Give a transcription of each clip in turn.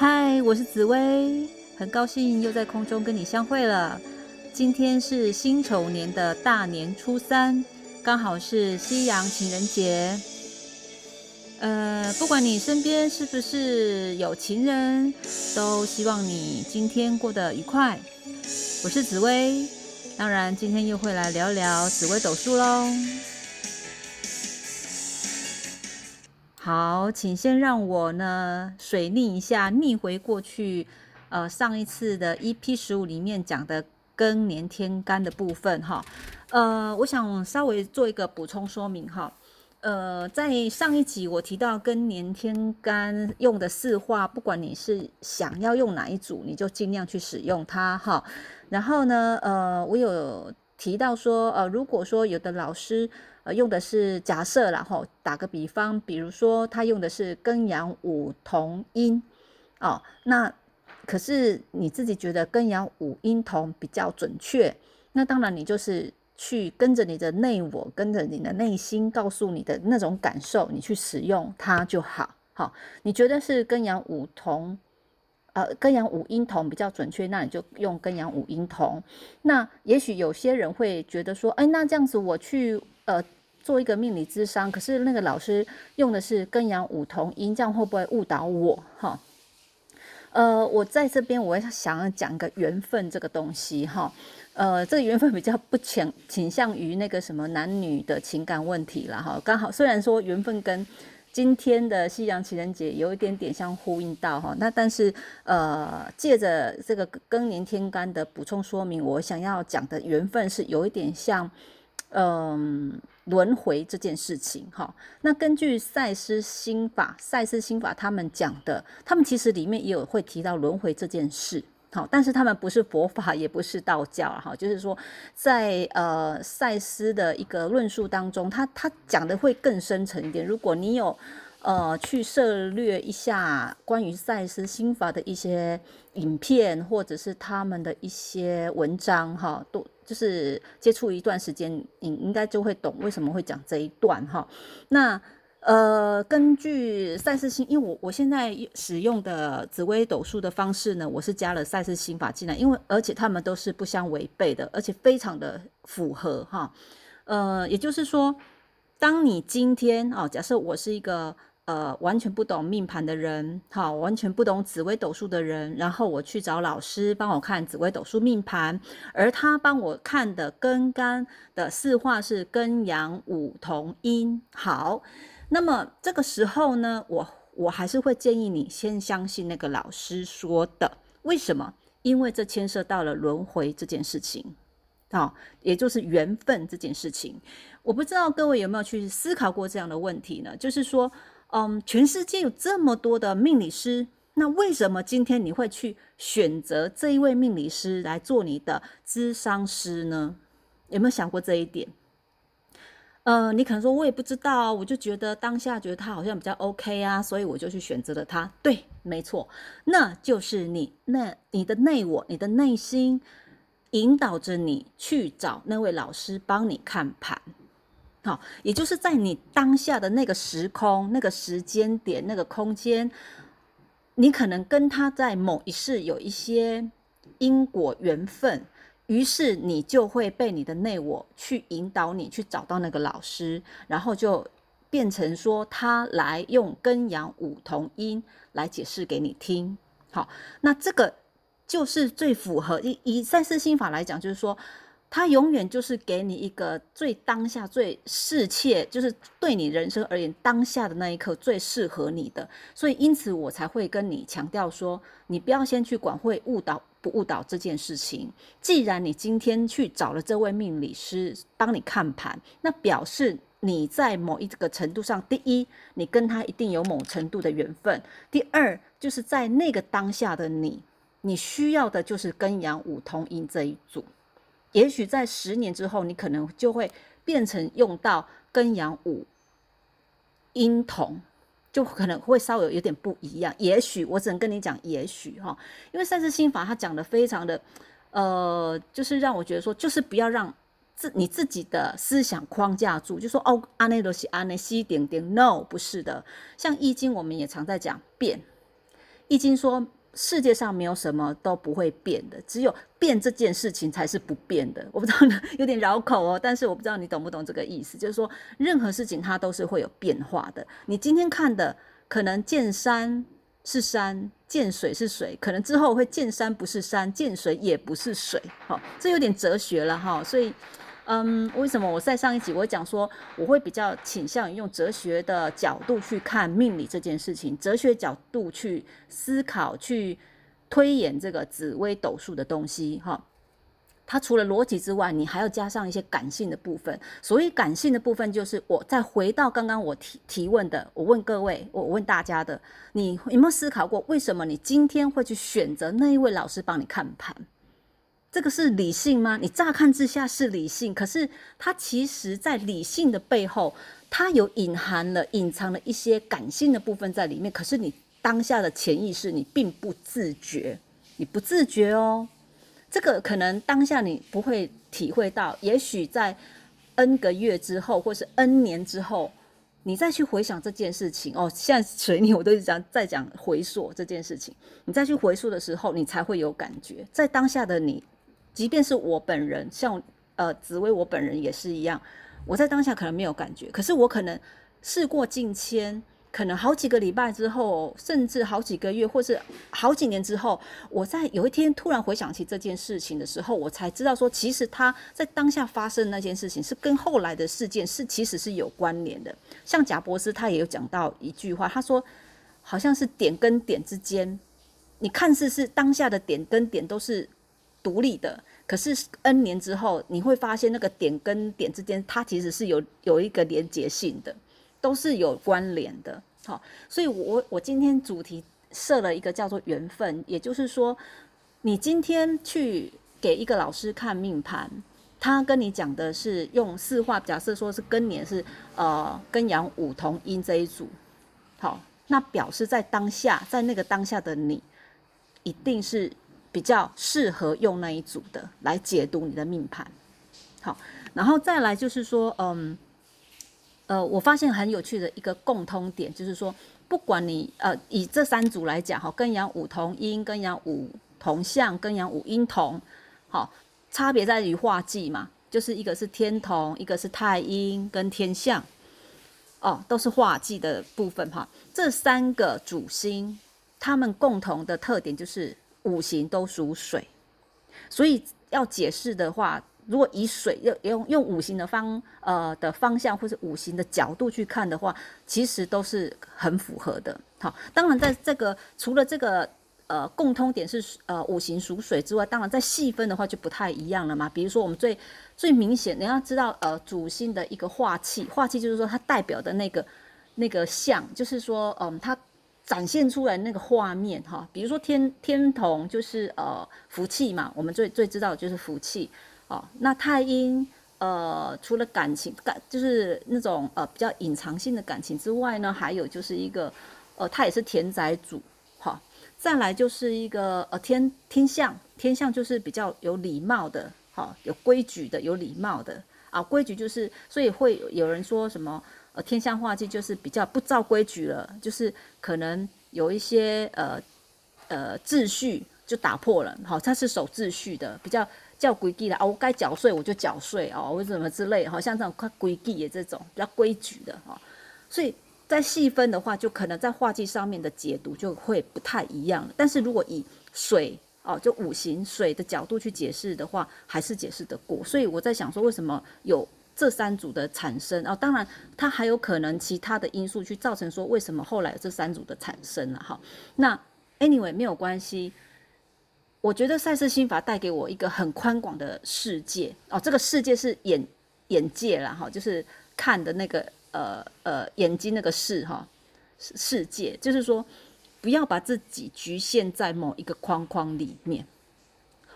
嗨，我是紫薇，很高兴又在空中跟你相会了。今天是辛丑年的大年初三，刚好是西洋情人节。呃，不管你身边是不是有情人，都希望你今天过得愉快。我是紫薇，当然今天又会来聊聊紫薇斗数喽。好，请先让我呢水逆一下，逆回过去，呃，上一次的 EP 十五里面讲的庚年天干的部分哈，呃，我想稍微做一个补充说明哈，呃，在上一集我提到庚年天干用的四化，不管你是想要用哪一组，你就尽量去使用它哈。然后呢，呃，我有提到说，呃，如果说有的老师。呃，用的是假设然后打个比方，比如说他用的是庚阳五同音，哦，那可是你自己觉得庚阳五音同比较准确，那当然你就是去跟着你的内我，跟着你的内心告诉你的那种感受，你去使用它就好。好，你觉得是庚阳五同，呃，庚阳五音同比较准确，那你就用庚阳五音同。那也许有些人会觉得说，哎，那这样子我去。呃，做一个命理智商，可是那个老师用的是庚阳五同音，这样会不会误导我？哈，呃，我在这边我想要讲一个缘分这个东西，哈，呃，这个缘分比较不倾倾向于那个什么男女的情感问题了，哈，刚好虽然说缘分跟今天的西洋情人节有一点点相呼应到，哈，那但是呃，借着这个庚年天干的补充说明，我想要讲的缘分是有一点像。嗯，轮回这件事情，哈，那根据赛斯心法，赛斯心法他们讲的，他们其实里面也有会提到轮回这件事，好，但是他们不是佛法，也不是道教，哈，就是说在呃赛斯的一个论述当中，他他讲的会更深层一点。如果你有呃去涉略一下关于赛斯心法的一些影片，或者是他们的一些文章，哈，都。就是接触一段时间，你应该就会懂为什么会讲这一段哈。那呃，根据赛事心，因为我我现在使用的紫微斗数的方式呢，我是加了赛事心法进来，因为而且他们都是不相违背的，而且非常的符合哈。呃，也就是说，当你今天啊，假设我是一个。呃，完全不懂命盘的人，好，完全不懂紫微斗数的人，然后我去找老师帮我看紫微斗数命盘，而他帮我看的根干的四化是根阳五同阴。好，那么这个时候呢，我我还是会建议你先相信那个老师说的，为什么？因为这牵涉到了轮回这件事情，好，也就是缘分这件事情。我不知道各位有没有去思考过这样的问题呢？就是说。嗯，全世界有这么多的命理师，那为什么今天你会去选择这一位命理师来做你的咨商师呢？有没有想过这一点？呃，你可能说我也不知道，我就觉得当下觉得他好像比较 OK 啊，所以我就去选择了他。对，没错，那就是你那你的内我，你的内心引导着你去找那位老师帮你看盘。好，也就是在你当下的那个时空、那个时间点、那个空间，你可能跟他在某一世有一些因果缘分，于是你就会被你的内我去引导你去找到那个老师，然后就变成说他来用根阳五同音来解释给你听。好，那这个就是最符合以以赛事心法来讲，就是说。他永远就是给你一个最当下、最适切，就是对你人生而言当下的那一刻最适合你的。所以，因此我才会跟你强调说，你不要先去管会误导不误导这件事情。既然你今天去找了这位命理师帮你看盘，那表示你在某一个程度上，第一，你跟他一定有某程度的缘分；第二，就是在那个当下的你，你需要的就是跟阳五同音这一组。也许在十年之后，你可能就会变成用到跟阳五阴同，就可能会稍微有点不一样。也许我只能跟你讲，也许哈，因为赛事心法他讲的非常的，呃，就是让我觉得说，就是不要让自你自己的思想框架住，就说哦，阿内罗西阿内西点点，no，不是的。像易经，我们也常在讲变。易经说世界上没有什么都不会变的，只有变这件事情才是不变的。我不知道 有点绕口哦，但是我不知道你懂不懂这个意思，就是说任何事情它都是会有变化的。你今天看的可能见山是山，见水是水，可能之后会见山不是山，见水也不是水。好，这有点哲学了哈，所以。嗯，为什么我在上一集我讲说我会比较倾向于用哲学的角度去看命理这件事情，哲学角度去思考、去推演这个紫微斗数的东西哈。它除了逻辑之外，你还要加上一些感性的部分。所谓感性的部分，就是我再回到刚刚我提提问的，我问各位，我问大家的，你有没有思考过，为什么你今天会去选择那一位老师帮你看盘？这个是理性吗？你乍看之下是理性，可是它其实在理性的背后，它有隐含了、隐藏了一些感性的部分在里面。可是你当下的潜意识，你并不自觉，你不自觉哦。这个可能当下你不会体会到，也许在 N 个月之后，或是 N 年之后，你再去回想这件事情哦。现在水你我都是讲在讲回溯这件事情，你再去回溯的时候，你才会有感觉。在当下的你。即便是我本人，像呃紫薇，我本人也是一样。我在当下可能没有感觉，可是我可能事过境迁，可能好几个礼拜之后，甚至好几个月，或是好几年之后，我在有一天突然回想起这件事情的时候，我才知道说，其实他在当下发生那件事情是跟后来的事件是其实是有关联的。像贾博士他也有讲到一句话，他说好像是点跟点之间，你看似是当下的点跟点都是。独立的，可是 N 年之后，你会发现那个点跟点之间，它其实是有有一个连结性的，都是有关联的。好，所以我我今天主题设了一个叫做缘分，也就是说，你今天去给一个老师看命盘，他跟你讲的是用四化，假设说是庚年是呃庚阳五同阴这一组，好，那表示在当下，在那个当下的你，一定是。比较适合用那一组的来解读你的命盘，好，然后再来就是说，嗯，呃，我发现很有趣的一个共通点，就是说，不管你呃以这三组来讲，哈，跟阳五同阴，跟阳五同相，跟阳五阴同，好，差别在于化忌嘛，就是一个是天同，一个是太阴跟天相，哦，都是化忌的部分哈。这三个主星，他们共同的特点就是。五行都属水，所以要解释的话，如果以水用用用五行的方呃的方向或者五行的角度去看的话，其实都是很符合的。好，当然在这个除了这个呃共通点是呃五行属水之外，当然在细分的话就不太一样了嘛。比如说我们最最明显，你要知道呃主星的一个化气，化气就是说它代表的那个那个象，就是说嗯它。展现出来那个画面哈，比如说天天同就是呃福气嘛，我们最最知道就是福气哦。那太阴呃除了感情感就是那种呃比较隐藏性的感情之外呢，还有就是一个呃它也是田宅主哈。再来就是一个呃天天象，天象就是比较有礼貌的哈，有规矩的，有礼貌的啊。规矩就是所以会有人说什么。呃，天象化忌就是比较不照规矩了，就是可能有一些呃呃秩序就打破了，好，它是守秩序的，比较叫规矩的啊，我该缴税我就缴税哦，或者什么之类，好像这种快规矩的这种比较规矩的哈，所以在细分的话，就可能在画技上面的解读就会不太一样了。但是如果以水哦，就五行水的角度去解释的话，还是解释得过。所以我在想说，为什么有？这三组的产生哦，当然它还有可能其他的因素去造成说为什么后来这三组的产生了哈。那 anyway 没有关系，我觉得赛事心法带给我一个很宽广的世界哦，这个世界是眼眼界了哈，就是看的那个呃呃眼睛那个视哈世界，就是说不要把自己局限在某一个框框里面。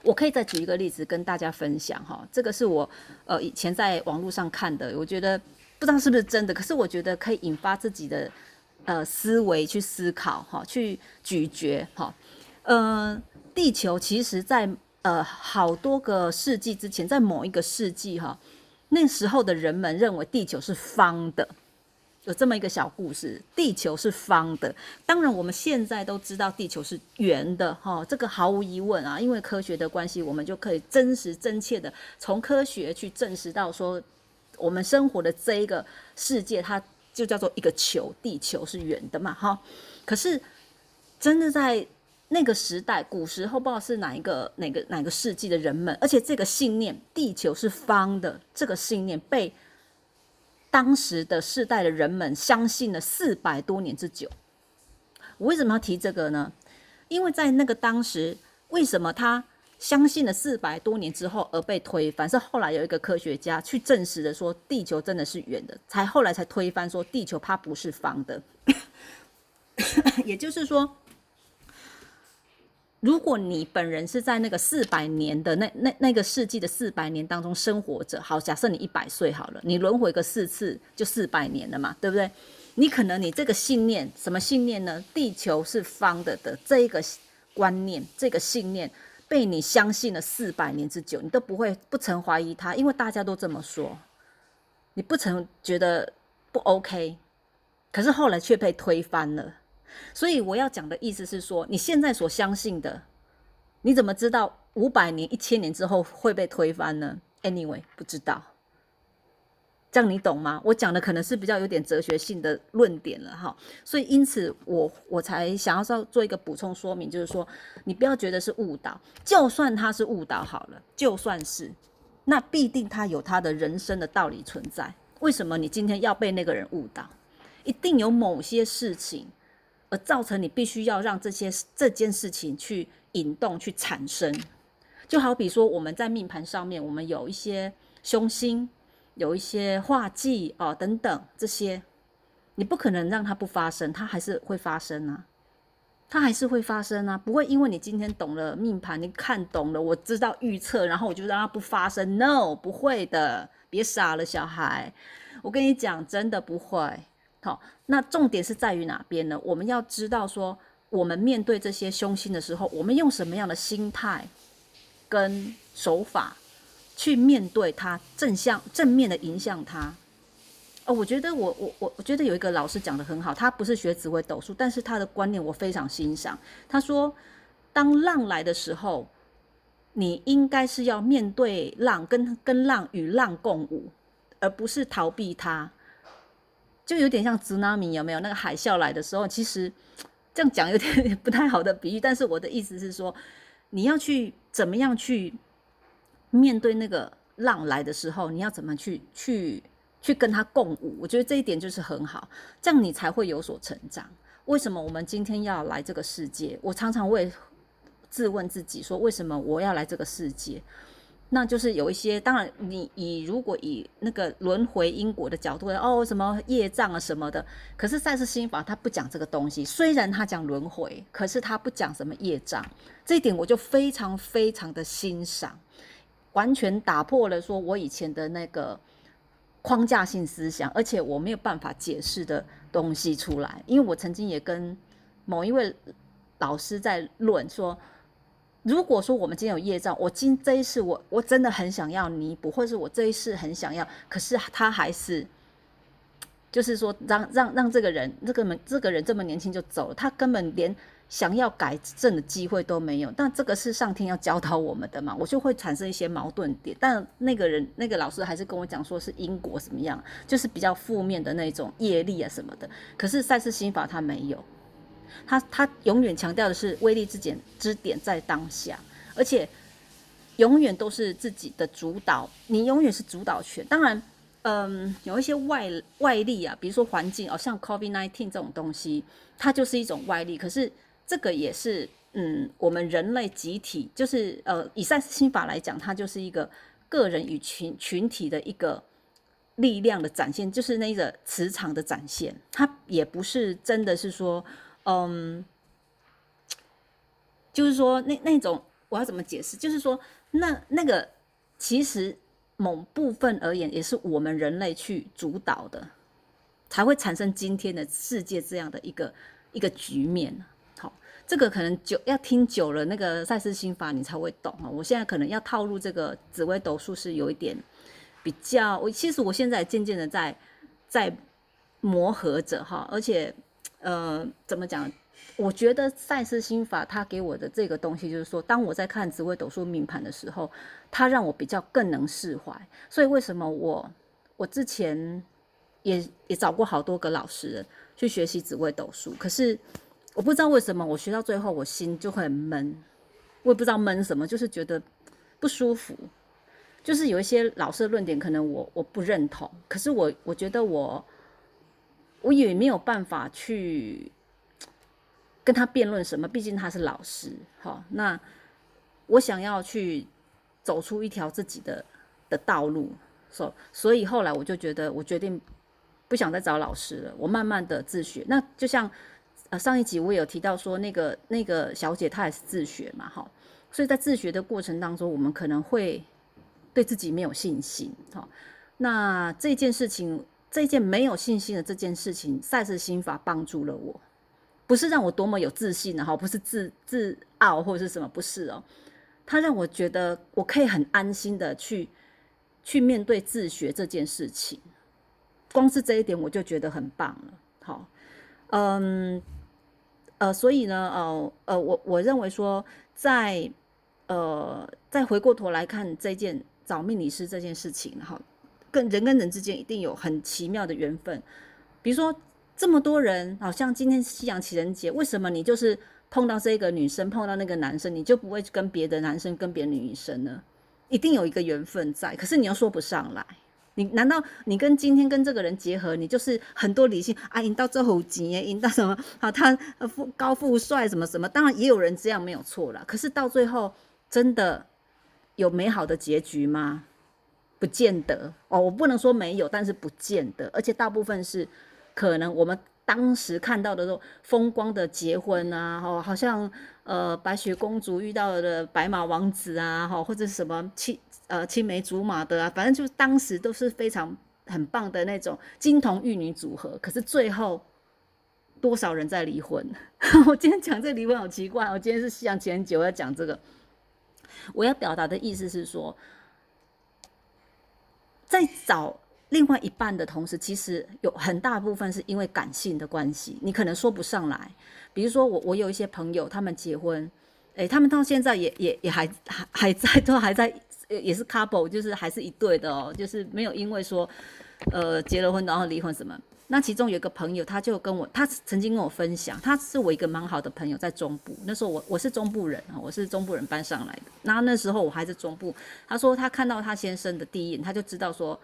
我可以再举一个例子跟大家分享哈，这个是我呃以前在网络上看的，我觉得不知道是不是真的，可是我觉得可以引发自己的呃思维去思考哈，去咀嚼哈。嗯，地球其实在呃好多个世纪之前，在某一个世纪哈，那时候的人们认为地球是方的，有这么一个小故事，地球是方的。当然，我们现在都知道地球是圆的，哈，这个毫无疑问啊。因为科学的关系，我们就可以真实真切的从科学去证实到说，我们生活的这一个世界，它就叫做一个球，地球是圆的嘛，哈。可是，真的在那个时代，古时候不知道是哪一个哪个哪个世纪的人们，而且这个信念，地球是方的，这个信念被。当时的世代的人们相信了四百多年之久。我为什么要提这个呢？因为在那个当时，为什么他相信了四百多年之后而被推翻？是后来有一个科学家去证实的，说地球真的是圆的，才后来才推翻说地球它不是方的。也就是说。如果你本人是在那个四百年的那那那个世纪的四百年当中生活着，好，假设你一百岁好了，你轮回个四次就四百年了嘛，对不对？你可能你这个信念，什么信念呢？地球是方的的这一个观念，这个信念被你相信了四百年之久，你都不会不曾怀疑它，因为大家都这么说，你不曾觉得不 OK，可是后来却被推翻了。所以我要讲的意思是说，你现在所相信的，你怎么知道五百年、一千年之后会被推翻呢？Anyway，不知道。这样你懂吗？我讲的可能是比较有点哲学性的论点了哈。所以因此我我才想要做做一个补充说明，就是说你不要觉得是误导，就算他是误导好了，就算是，那必定他有他的人生的道理存在。为什么你今天要被那个人误导？一定有某些事情。造成你必须要让这些这件事情去引动、去产生，就好比说我们在命盘上面，我们有一些凶星，有一些化忌哦等等这些，你不可能让它不发生，它还是会发生啊，它还是会发生啊，不会因为你今天懂了命盘，你看懂了，我知道预测，然后我就让它不发生，no，不会的，别傻了，小孩，我跟你讲，真的不会。好，那重点是在于哪边呢？我们要知道说，我们面对这些凶星的时候，我们用什么样的心态跟手法去面对它，正向正面的影响它。哦，我觉得我我我我觉得有一个老师讲的很好，他不是学紫微斗数，但是他的观念我非常欣赏。他说，当浪来的时候，你应该是要面对浪，跟跟浪与浪共舞，而不是逃避它。就有点像兹纳米有没有？那个海啸来的时候，其实这样讲有点 不太好的比喻，但是我的意思是说，你要去怎么样去面对那个浪来的时候，你要怎么去去去跟他共舞？我觉得这一点就是很好，这样你才会有所成长。为什么我们今天要来这个世界？我常常会自问自己说，为什么我要来这个世界？那就是有一些，当然你以如果以那个轮回因果的角度，哦，什么业障啊什么的，可是赛斯心法他不讲这个东西。虽然他讲轮回，可是他不讲什么业障，这一点我就非常非常的欣赏，完全打破了说我以前的那个框架性思想，而且我没有办法解释的东西出来。因为我曾经也跟某一位老师在论说。如果说我们今天有业障，我今这一世我我真的很想要弥补，或者是我这一世很想要，可是他还是，就是说让让让这个人这个门这个人这么年轻就走了，他根本连想要改正的机会都没有。但这个是上天要教导我们的嘛，我就会产生一些矛盾点。但那个人那个老师还是跟我讲说是因果怎么样，就是比较负面的那种业力啊什么的。可是赛事心法他没有。他他永远强调的是威力之点之点在当下，而且永远都是自己的主导，你永远是主导权。当然，嗯，有一些外外力啊，比如说环境哦，像 COVID nineteen 这种东西，它就是一种外力。可是这个也是，嗯，我们人类集体，就是呃，以赛斯心法来讲，它就是一个个人与群群体的一个力量的展现，就是那个磁场的展现。它也不是真的是说。嗯，就是说，那那种我要怎么解释？就是说，那那个其实某部分而言，也是我们人类去主导的，才会产生今天的世界这样的一个一个局面。好，这个可能久要听久了，那个赛斯心法你才会懂啊。我现在可能要套入这个紫微斗数，是有一点比较。我其实我现在渐渐的在在。磨合着哈，而且呃，怎么讲？我觉得赛斯心法他给我的这个东西，就是说，当我在看紫微斗数命盘的时候，他让我比较更能释怀。所以为什么我我之前也也找过好多个老师去学习紫微斗数，可是我不知道为什么我学到最后我心就很闷，我也不知道闷什么，就是觉得不舒服。就是有一些老师的论点可能我我不认同，可是我我觉得我我也没有办法去。跟他辩论什么？毕竟他是老师，好。那我想要去走出一条自己的的道路，所所以后来我就觉得，我决定不想再找老师了，我慢慢的自学。那就像呃上一集我有提到说，那个那个小姐她也是自学嘛，哈。所以在自学的过程当中，我们可能会对自己没有信心，哈。那这件事情，这件没有信心的这件事情，赛事心法帮助了我。不是让我多么有自信的哈，不是自自傲或者是什么，不是哦。他让我觉得我可以很安心的去去面对自学这件事情，光是这一点我就觉得很棒了。好，嗯，呃，所以呢，呃呃，我我认为说，在呃再回过头来看这件找命理师这件事情，哈，跟人跟人之间一定有很奇妙的缘分，比如说。这么多人，好像今天夕阳情人节，为什么你就是碰到这个女生，碰到那个男生，你就不会跟别的男生跟别的女生呢？一定有一个缘分在，可是你又说不上来。你难道你跟今天跟这个人结合，你就是很多理性啊？引到最后几年，引到什么？好，他富高富帅什么什么？当然也有人这样没有错了。可是到最后，真的有美好的结局吗？不见得哦。我不能说没有，但是不见得，而且大部分是。可能我们当时看到的时候风光的结婚啊，哈，好像呃白雪公主遇到的白马王子啊，哈，或者什么青呃青梅竹马的啊，反正就当时都是非常很棒的那种金童玉女组合。可是最后多少人在离婚？我今天讲这离婚好奇怪，我今天是西洋情人节，我要讲这个。我要表达的意思是说，在找。另外一半的同时，其实有很大部分是因为感性的关系，你可能说不上来。比如说我，我有一些朋友，他们结婚，诶，他们到现在也也也还还还在，都还在，也是 couple，就是还是一对的哦，就是没有因为说，呃，结了婚然后离婚什么。那其中有一个朋友，他就跟我，他曾经跟我分享，他是我一个蛮好的朋友，在中部。那时候我我是中部人啊，我是中部人搬上来的。那那时候我还在中部，他说他看到他先生的第一眼，他就知道说。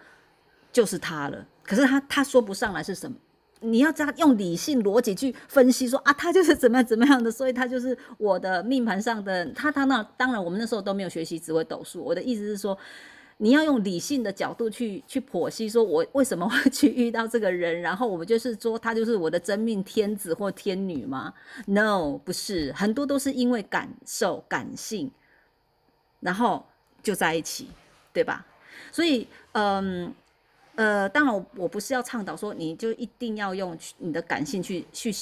就是他了，可是他他说不上来是什么，你要这样用理性逻辑去分析说啊，他就是怎么样怎么样的，所以他就是我的命盘上的他他那当然我们那时候都没有学习紫微斗数，我的意思是说，你要用理性的角度去去剖析，说我为什么会去遇到这个人，然后我们就是说他就是我的真命天子或天女吗？No，不是，很多都是因为感受感性，然后就在一起，对吧？所以嗯。呃，当然，我我不是要倡导说你就一定要用你的感性去去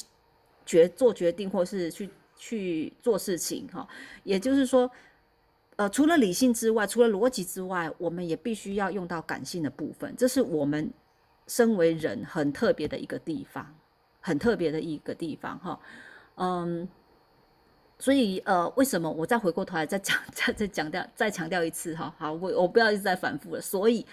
决做决定，或是去去做事情哈。也就是说，呃，除了理性之外，除了逻辑之外，我们也必须要用到感性的部分。这是我们身为人很特别的一个地方，很特别的一个地方哈。嗯，所以呃，为什么我再回过头来再讲 再再强调再强调一次哈？好，我我不要一直在反复了，所以。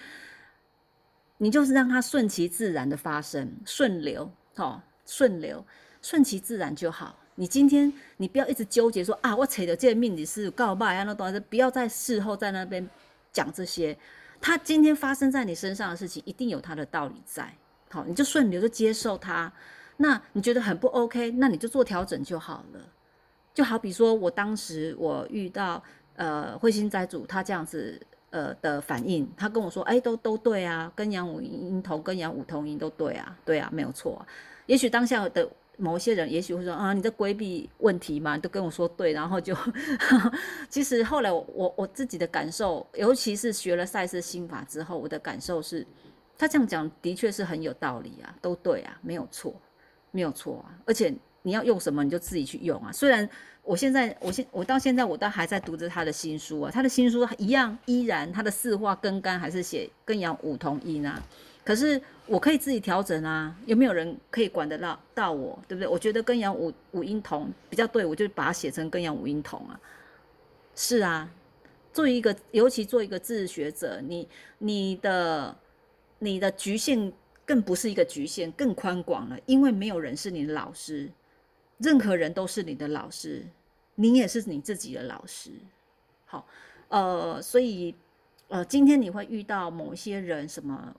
你就是让它顺其自然的发生，顺流，哦，顺流，顺其自然就好。你今天你不要一直纠结说啊，我扯的这个命理是告白啊，那东西不要在事后在那边讲这些。他今天发生在你身上的事情，一定有他的道理在。好，你就顺流就接受它。那你觉得很不 OK，那你就做调整就好了。就好比说我当时我遇到呃彗星灾主，他这样子。呃的反应，他跟我说，哎，都都对啊，跟阳五音同，跟阳五同音都对啊，对啊，没有错。也许当下的某些人，也许会说啊，你在规避问题嘛，都跟我说对，然后就，其实后来我我自己的感受，尤其是学了赛斯心法之后，我的感受是，他这样讲的确是很有道理啊，都对啊，没有错，没有错啊，而且你要用什么，你就自己去用啊，虽然。我现在，我现我到现在，我都还在读着他的新书啊。他的新书一样，依然他的四化根干还是写跟阳五同音啊。可是我可以自己调整啊，有没有人可以管得到到我，对不对？我觉得跟阳五五音同比较对，我就把它写成跟阳五音同啊。是啊，作为一个，尤其做一个自学者，你你的你的局限更不是一个局限，更宽广了，因为没有人是你的老师，任何人都是你的老师，你也是你自己的老师。好，呃，所以呃，今天你会遇到某些人什么？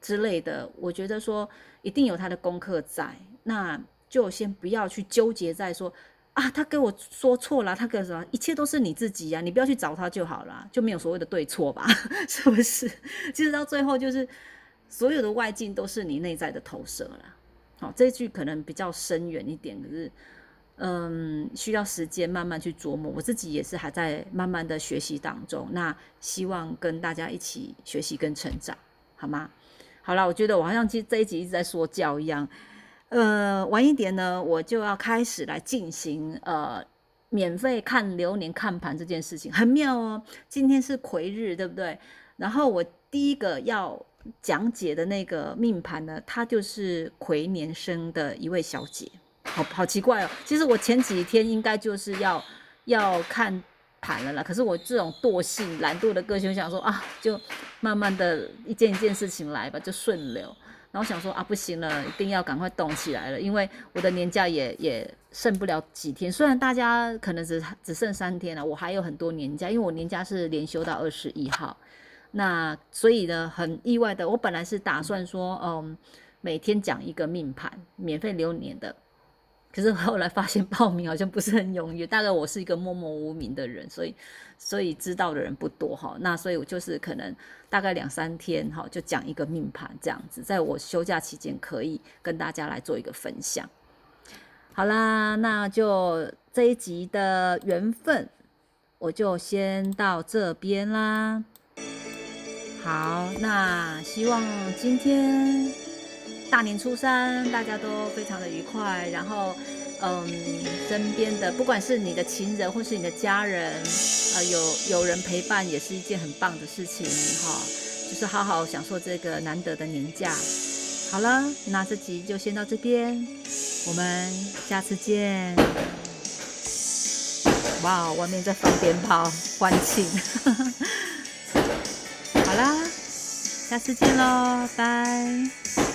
之类的，我觉得说一定有他的功课在，那就先不要去纠结在说啊，他跟我说错了，他跟什么，一切都是你自己呀，你不要去找他就好了，就没有所谓的对错吧，是不是？其实到最后就是所有的外境都是你内在的投射了。好，这句可能比较深远一点，可是嗯，需要时间慢慢去琢磨。我自己也是还在慢慢的学习当中，那希望跟大家一起学习跟成长，好吗？好了，我觉得我好像其实这一集一直在说教一样。呃，晚一点呢，我就要开始来进行呃免费看流年看盘这件事情，很妙哦。今天是癸日，对不对？然后我第一个要讲解的那个命盘呢，它就是癸年生的一位小姐，好好奇怪哦。其实我前几天应该就是要要看。盘了啦，可是我这种惰性、懒惰的个性，想说啊，就慢慢的一件一件事情来吧，就顺流。然后想说啊，不行了，一定要赶快动起来了，因为我的年假也也剩不了几天。虽然大家可能只只剩三天了，我还有很多年假，因为我年假是连休到二十一号。那所以呢，很意外的，我本来是打算说，嗯，每天讲一个命盘，免费留年的。可是后来发现报名好像不是很踊跃，大概我是一个默默无名的人，所以所以知道的人不多哈。那所以我就是可能大概两三天哈，就讲一个命盘这样子，在我休假期间可以跟大家来做一个分享。好啦，那就这一集的缘分我就先到这边啦。好，那希望今天。大年初三，大家都非常的愉快。然后，嗯，身边的不管是你的情人或是你的家人，呃，有有人陪伴也是一件很棒的事情哈。就是好好享受这个难得的年假。好了，那这集就先到这边，我们下次见。哇，外面在放鞭炮欢庆。好啦，下次见喽，拜。